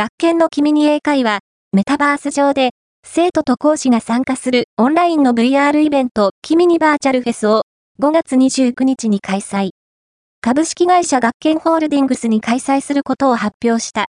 学研の君に英会話、メタバース上で、生徒と講師が参加するオンラインの VR イベント、君にバーチャルフェスを5月29日に開催。株式会社学研ホールディングスに開催することを発表した